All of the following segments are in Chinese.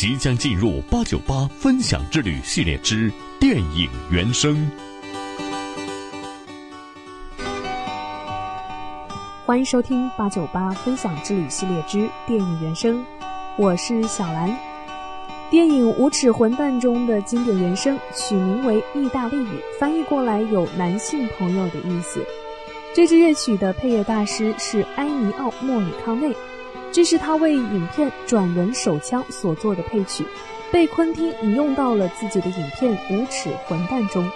即将进入八九八分享之旅系列之电影原声。欢迎收听八九八分享之旅系列之电影原声，我是小兰。电影《无耻混蛋》中的经典原声取名为意大利语，翻译过来有男性朋友的意思。这支乐曲的配乐大师是埃尼奥·莫里康内。这是他为影片《转人手枪》所做的配曲，被昆汀引用到了自己的影片《无耻混蛋》中。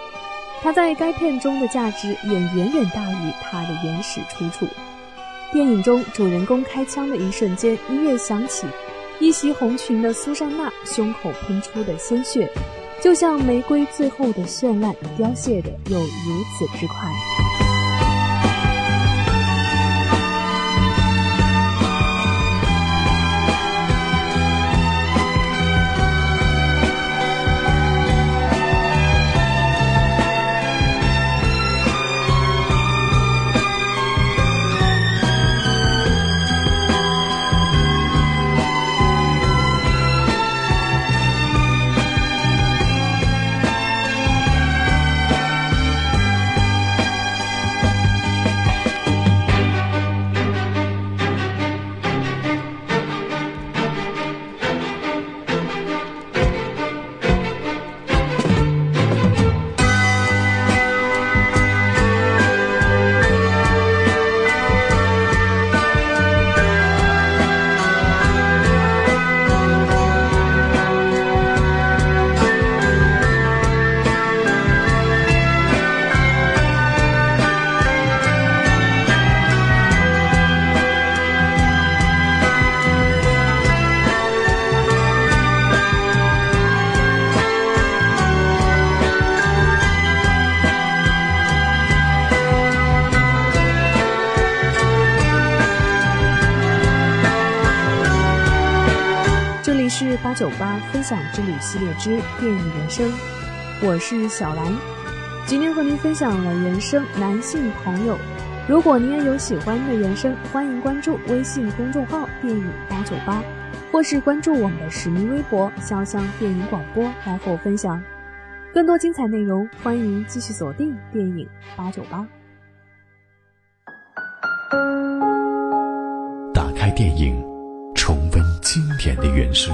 他在该片中的价值也远远大于他的原始出处。电影中主人公开枪的一瞬间，音乐响起，一袭红裙的苏珊娜胸口喷出的鲜血，就像玫瑰最后的绚烂，凋谢的又如此之快。八九八分享之旅系列之电影原声，我是小兰，今天和您分享了原声男性朋友。如果您也有喜欢的原声，欢迎关注微信公众号“电影八九八”，或是关注我们的实名微博“潇湘电影广播”来和我分享更多精彩内容。欢迎继续锁定电影八九八，打开电影。重温经典的原声，